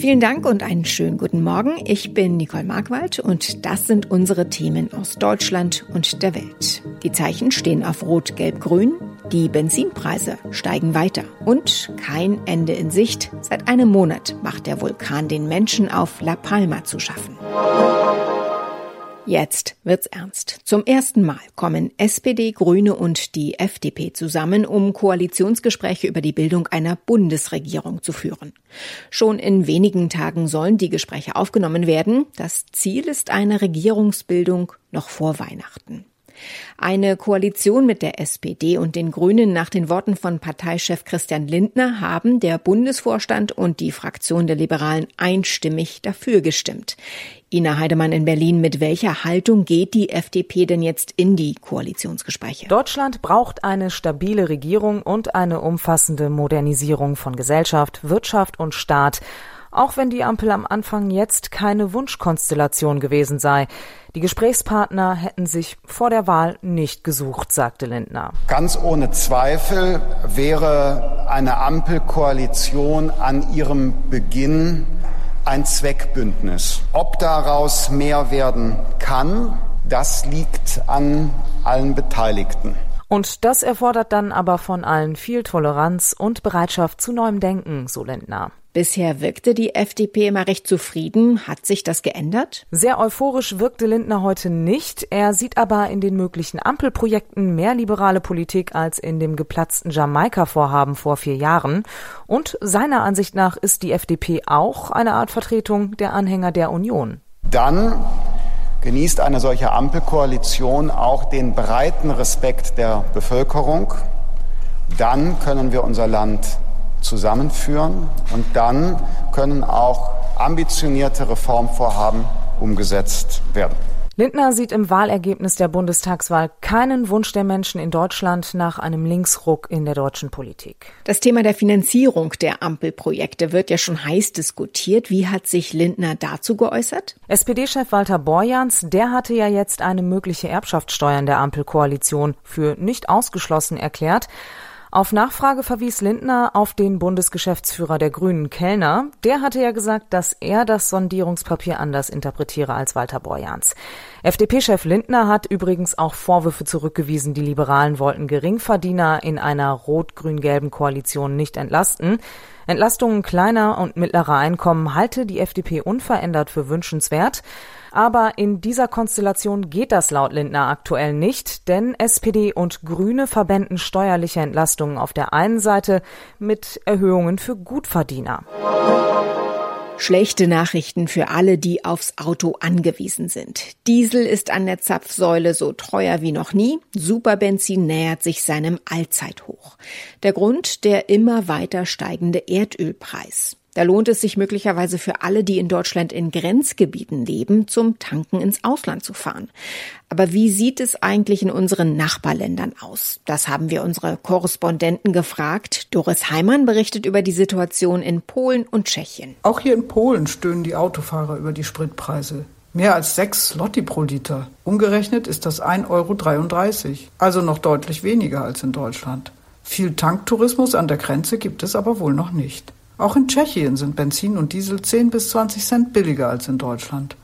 Vielen Dank und einen schönen guten Morgen. Ich bin Nicole Markwald und das sind unsere Themen aus Deutschland und der Welt. Die Zeichen stehen auf Rot, Gelb, Grün. Die Benzinpreise steigen weiter und kein Ende in Sicht. Seit einem Monat macht der Vulkan den Menschen auf La Palma zu schaffen. Jetzt wird's ernst. Zum ersten Mal kommen SPD, Grüne und die FDP zusammen, um Koalitionsgespräche über die Bildung einer Bundesregierung zu führen. Schon in wenigen Tagen sollen die Gespräche aufgenommen werden. Das Ziel ist eine Regierungsbildung noch vor Weihnachten. Eine Koalition mit der SPD und den Grünen nach den Worten von Parteichef Christian Lindner haben der Bundesvorstand und die Fraktion der Liberalen einstimmig dafür gestimmt. Ina Heidemann in Berlin, mit welcher Haltung geht die FDP denn jetzt in die Koalitionsgespräche? Deutschland braucht eine stabile Regierung und eine umfassende Modernisierung von Gesellschaft, Wirtschaft und Staat auch wenn die Ampel am Anfang jetzt keine Wunschkonstellation gewesen sei. Die Gesprächspartner hätten sich vor der Wahl nicht gesucht, sagte Lindner. Ganz ohne Zweifel wäre eine Ampelkoalition an ihrem Beginn ein Zweckbündnis. Ob daraus mehr werden kann, das liegt an allen Beteiligten. Und das erfordert dann aber von allen viel Toleranz und Bereitschaft zu neuem Denken, so Lindner. Bisher wirkte die FDP immer recht zufrieden. Hat sich das geändert? Sehr euphorisch wirkte Lindner heute nicht. Er sieht aber in den möglichen Ampelprojekten mehr liberale Politik als in dem geplatzten Jamaika-Vorhaben vor vier Jahren. Und seiner Ansicht nach ist die FDP auch eine Art Vertretung der Anhänger der Union. Dann genießt eine solche Ampelkoalition auch den breiten Respekt der Bevölkerung. Dann können wir unser Land zusammenführen und dann können auch ambitionierte Reformvorhaben umgesetzt werden. Lindner sieht im Wahlergebnis der Bundestagswahl keinen Wunsch der Menschen in Deutschland nach einem Linksruck in der deutschen Politik. Das Thema der Finanzierung der Ampelprojekte wird ja schon heiß diskutiert. Wie hat sich Lindner dazu geäußert? SPD-Chef Walter Borjans, der hatte ja jetzt eine mögliche Erbschaftssteuer in der Ampelkoalition für nicht ausgeschlossen erklärt. Auf Nachfrage verwies Lindner auf den Bundesgeschäftsführer der Grünen Kellner. Der hatte ja gesagt, dass er das Sondierungspapier anders interpretiere als Walter Borjans. FDP-Chef Lindner hat übrigens auch Vorwürfe zurückgewiesen, die Liberalen wollten Geringverdiener in einer rot-grün-gelben Koalition nicht entlasten. Entlastungen kleiner und mittlerer Einkommen halte die FDP unverändert für wünschenswert. Aber in dieser Konstellation geht das laut Lindner aktuell nicht, denn SPD und Grüne verbänden steuerliche Entlastungen auf der einen Seite mit Erhöhungen für Gutverdiener. Schlechte Nachrichten für alle, die aufs Auto angewiesen sind. Diesel ist an der Zapfsäule so teuer wie noch nie. Superbenzin nähert sich seinem Allzeithoch. Der Grund der immer weiter steigende Erdölpreis. Da lohnt es sich möglicherweise für alle, die in Deutschland in Grenzgebieten leben, zum Tanken ins Ausland zu fahren. Aber wie sieht es eigentlich in unseren Nachbarländern aus? Das haben wir unsere Korrespondenten gefragt. Doris Heimann berichtet über die Situation in Polen und Tschechien. Auch hier in Polen stöhnen die Autofahrer über die Spritpreise. Mehr als sechs Lotti pro Liter. Umgerechnet ist das 1,33 Euro. Also noch deutlich weniger als in Deutschland. Viel Tanktourismus an der Grenze gibt es aber wohl noch nicht. Auch in Tschechien sind Benzin und Diesel 10 bis 20 Cent billiger als in Deutschland.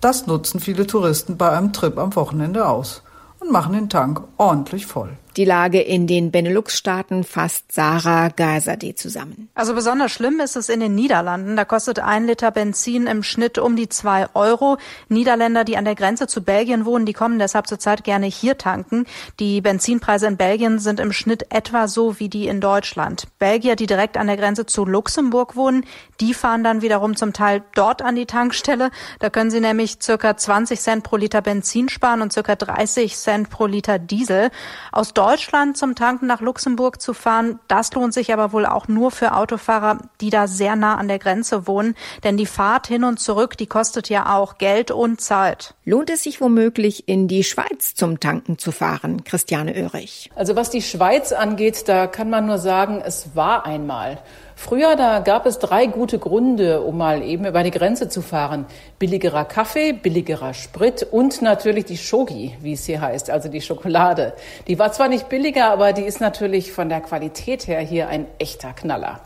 Das nutzen viele Touristen bei einem Trip am Wochenende aus und machen den Tank ordentlich voll. Die Lage in den Benelux-Staaten fasst Sarah Gazadeh zusammen. Also besonders schlimm ist es in den Niederlanden. Da kostet ein Liter Benzin im Schnitt um die zwei Euro. Niederländer, die an der Grenze zu Belgien wohnen, die kommen deshalb zurzeit gerne hier tanken. Die Benzinpreise in Belgien sind im Schnitt etwa so wie die in Deutschland. Belgier, die direkt an der Grenze zu Luxemburg wohnen, die fahren dann wiederum zum Teil dort an die Tankstelle. Da können sie nämlich circa 20 Cent pro Liter Benzin sparen und circa 30 Cent pro Liter Diesel. Aus Deutschland zum Tanken nach Luxemburg zu fahren. Das lohnt sich aber wohl auch nur für Autofahrer, die da sehr nah an der Grenze wohnen. Denn die Fahrt hin und zurück, die kostet ja auch Geld und Zeit. Lohnt es sich womöglich in die Schweiz zum Tanken zu fahren? Christiane Oehrig. Also was die Schweiz angeht, da kann man nur sagen, es war einmal. Früher, da gab es drei gute Gründe, um mal eben über die Grenze zu fahren. Billigerer Kaffee, billigerer Sprit und natürlich die Schogi, wie es hier heißt, also die Schokolade. Die war zwar nicht billiger, aber die ist natürlich von der Qualität her hier ein echter Knaller.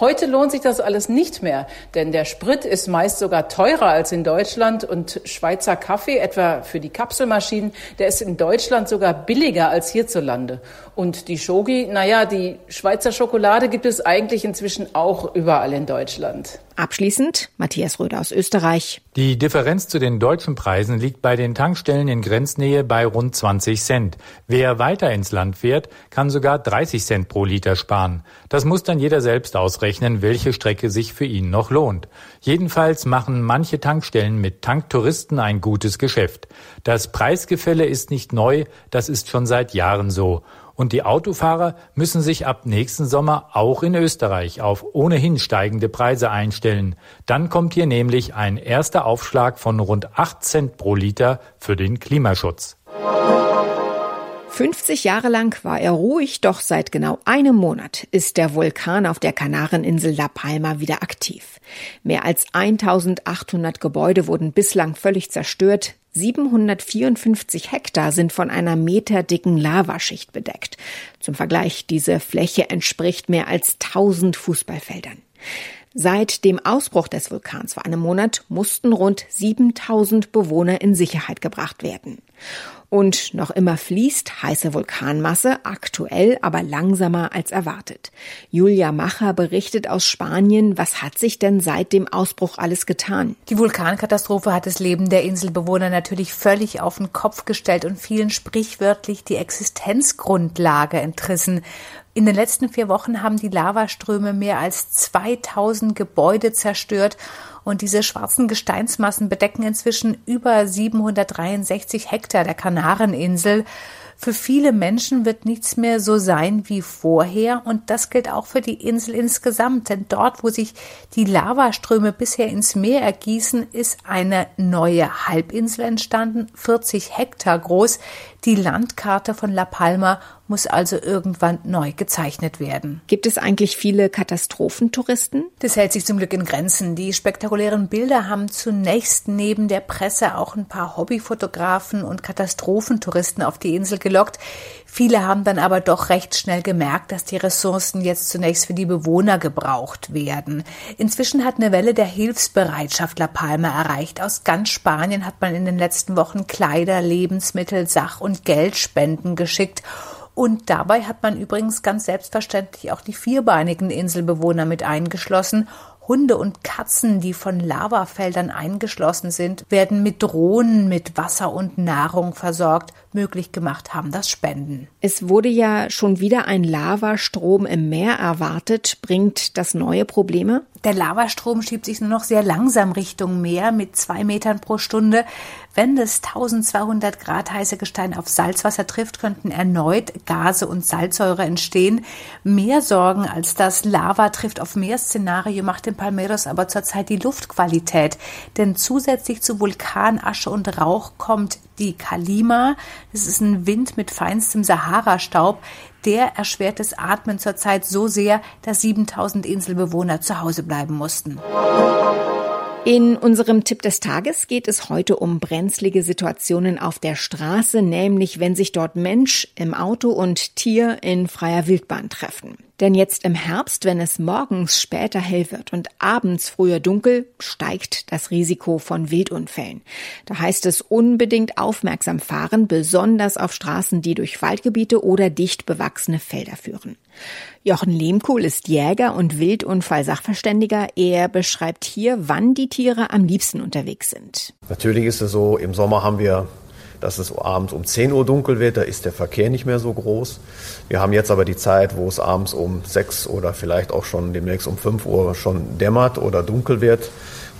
Heute lohnt sich das alles nicht mehr, denn der Sprit ist meist sogar teurer als in Deutschland und Schweizer Kaffee, etwa für die Kapselmaschinen, der ist in Deutschland sogar billiger als hierzulande. Und die Shogi, naja, die Schweizer Schokolade gibt es eigentlich inzwischen auch überall in Deutschland. Abschließend Matthias Röder aus Österreich. Die Differenz zu den deutschen Preisen liegt bei den Tankstellen in Grenznähe bei rund 20 Cent. Wer weiter ins Land fährt, kann sogar 30 Cent pro Liter sparen. Das muss dann jeder selbst ausrechnen, welche Strecke sich für ihn noch lohnt. Jedenfalls machen manche Tankstellen mit Tanktouristen ein gutes Geschäft. Das Preisgefälle ist nicht neu, das ist schon seit Jahren so. Und die Autofahrer müssen sich ab nächsten Sommer auch in Österreich auf ohnehin steigende Preise einstellen. Dann kommt hier nämlich ein erster Aufschlag von rund 8 Cent pro Liter für den Klimaschutz. 50 Jahre lang war er ruhig, doch seit genau einem Monat ist der Vulkan auf der Kanareninsel La Palma wieder aktiv. Mehr als 1800 Gebäude wurden bislang völlig zerstört. 754 Hektar sind von einer meterdicken Lavaschicht bedeckt. Zum Vergleich, diese Fläche entspricht mehr als 1000 Fußballfeldern. Seit dem Ausbruch des Vulkans vor einem Monat mussten rund 7000 Bewohner in Sicherheit gebracht werden. Und noch immer fließt heiße Vulkanmasse, aktuell aber langsamer als erwartet. Julia Macher berichtet aus Spanien, was hat sich denn seit dem Ausbruch alles getan? Die Vulkankatastrophe hat das Leben der Inselbewohner natürlich völlig auf den Kopf gestellt und vielen sprichwörtlich die Existenzgrundlage entrissen. In den letzten vier Wochen haben die Lavaströme mehr als 2000 Gebäude zerstört und diese schwarzen Gesteinsmassen bedecken inzwischen über 763 Hektar der Kanareninsel. Für viele Menschen wird nichts mehr so sein wie vorher und das gilt auch für die Insel insgesamt, denn dort, wo sich die Lavaströme bisher ins Meer ergießen, ist eine neue Halbinsel entstanden, 40 Hektar groß. Die Landkarte von La Palma muss also irgendwann neu gezeichnet werden. Gibt es eigentlich viele Katastrophentouristen? Das hält sich zum Glück in Grenzen. Die spektakulären Bilder haben zunächst neben der Presse auch ein paar Hobbyfotografen und Katastrophentouristen auf die Insel gelockt. Viele haben dann aber doch recht schnell gemerkt, dass die Ressourcen jetzt zunächst für die Bewohner gebraucht werden. Inzwischen hat eine Welle der Hilfsbereitschaft La Palma erreicht. Aus ganz Spanien hat man in den letzten Wochen Kleider, Lebensmittel, Sach- und Geldspenden geschickt. Und dabei hat man übrigens ganz selbstverständlich auch die vierbeinigen Inselbewohner mit eingeschlossen. Hunde und Katzen, die von Lavafeldern eingeschlossen sind, werden mit Drohnen mit Wasser und Nahrung versorgt. Möglich gemacht haben das Spenden. Es wurde ja schon wieder ein Lavastrom im Meer erwartet. Bringt das neue Probleme? Der Lavastrom schiebt sich nur noch sehr langsam Richtung Meer mit zwei Metern pro Stunde. Wenn das 1200 Grad heiße Gestein auf Salzwasser trifft, könnten erneut Gase und Salzsäure entstehen. Mehr Sorgen als das Lava trifft auf Meer-Szenario macht in Palmeiras aber zurzeit die Luftqualität. Denn zusätzlich zu Vulkanasche und Rauch kommt die Kalima. Das ist ein Wind mit feinstem Sahara-Staub der erschwert das Atmen zurzeit so sehr, dass 7000 Inselbewohner zu Hause bleiben mussten. In unserem Tipp des Tages geht es heute um brenzlige Situationen auf der Straße, nämlich wenn sich dort Mensch im Auto und Tier in freier Wildbahn treffen. Denn jetzt im Herbst, wenn es morgens später hell wird und abends früher dunkel, steigt das Risiko von Wildunfällen. Da heißt es unbedingt aufmerksam fahren, besonders auf Straßen, die durch Waldgebiete oder dicht bewachsene Felder führen. Jochen Lehmkuhl ist Jäger und Wildunfall-Sachverständiger. Er beschreibt hier, wann die Tiere am liebsten unterwegs sind. Natürlich ist es so, im Sommer haben wir dass es abends um 10 Uhr dunkel wird, da ist der Verkehr nicht mehr so groß. Wir haben jetzt aber die Zeit, wo es abends um 6 oder vielleicht auch schon demnächst um 5 Uhr schon dämmert oder dunkel wird.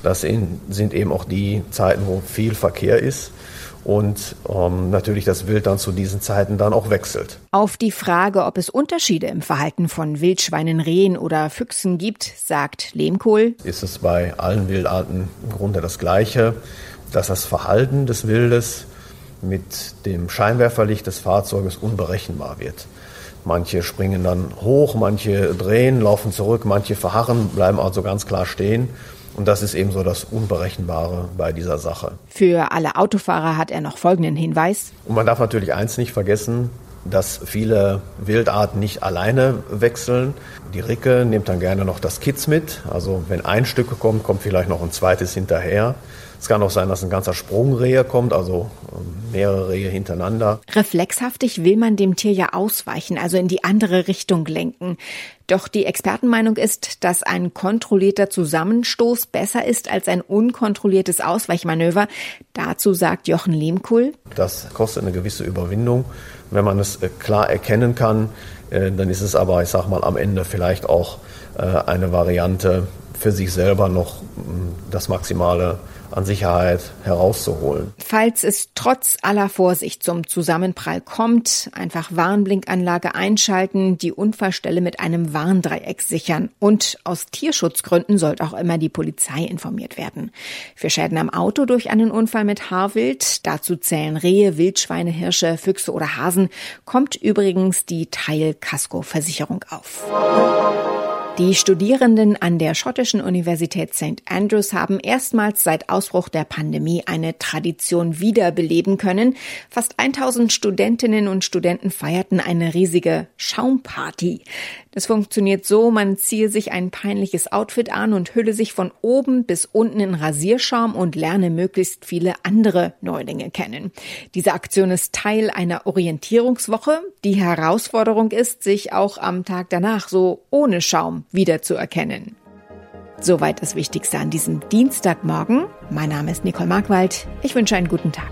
Das sind eben auch die Zeiten, wo viel Verkehr ist und ähm, natürlich das Wild dann zu diesen Zeiten dann auch wechselt. Auf die Frage, ob es Unterschiede im Verhalten von Wildschweinen, Rehen oder Füchsen gibt, sagt Lehmkohl. Ist es bei allen Wildarten im Grunde das Gleiche, dass das Verhalten des Wildes mit dem Scheinwerferlicht des Fahrzeuges unberechenbar wird. Manche springen dann hoch, manche drehen, laufen zurück, manche verharren, bleiben also ganz klar stehen. Und das ist eben so das Unberechenbare bei dieser Sache. Für alle Autofahrer hat er noch folgenden Hinweis. Und man darf natürlich eins nicht vergessen, dass viele Wildarten nicht alleine wechseln. Die Ricke nimmt dann gerne noch das Kids mit. Also wenn ein Stück kommt, kommt vielleicht noch ein zweites hinterher. Es kann auch sein, dass ein ganzer Sprungrehe kommt, also ähm, mehrere Rehe hintereinander. Reflexhaftig will man dem Tier ja ausweichen, also in die andere Richtung lenken. Doch die Expertenmeinung ist, dass ein kontrollierter Zusammenstoß besser ist als ein unkontrolliertes Ausweichmanöver. Dazu sagt Jochen Lehmkuhl. Das kostet eine gewisse Überwindung. Wenn man es äh, klar erkennen kann, äh, dann ist es aber, ich sag mal, am Ende vielleicht auch äh, eine Variante für sich selber noch das Maximale an Sicherheit herauszuholen. Falls es trotz aller Vorsicht zum Zusammenprall kommt, einfach Warnblinkanlage einschalten, die Unfallstelle mit einem Warndreieck sichern und aus Tierschutzgründen sollte auch immer die Polizei informiert werden. Für Schäden am Auto durch einen Unfall mit Haarwild, dazu zählen Rehe, Wildschweine, Hirsche, Füchse oder Hasen, kommt übrigens die Teil-Kasko-Versicherung auf. Die Studierenden an der schottischen Universität St. Andrews haben erstmals seit Ausbruch der Pandemie eine Tradition wiederbeleben können. Fast 1000 Studentinnen und Studenten feierten eine riesige Schaumparty. Das funktioniert so, man ziehe sich ein peinliches Outfit an und hülle sich von oben bis unten in Rasierschaum und lerne möglichst viele andere Neulinge kennen. Diese Aktion ist Teil einer Orientierungswoche. Die Herausforderung ist, sich auch am Tag danach so ohne Schaum wiederzuerkennen. Soweit das Wichtigste an diesem Dienstagmorgen. Mein Name ist Nicole Markwald. Ich wünsche einen guten Tag.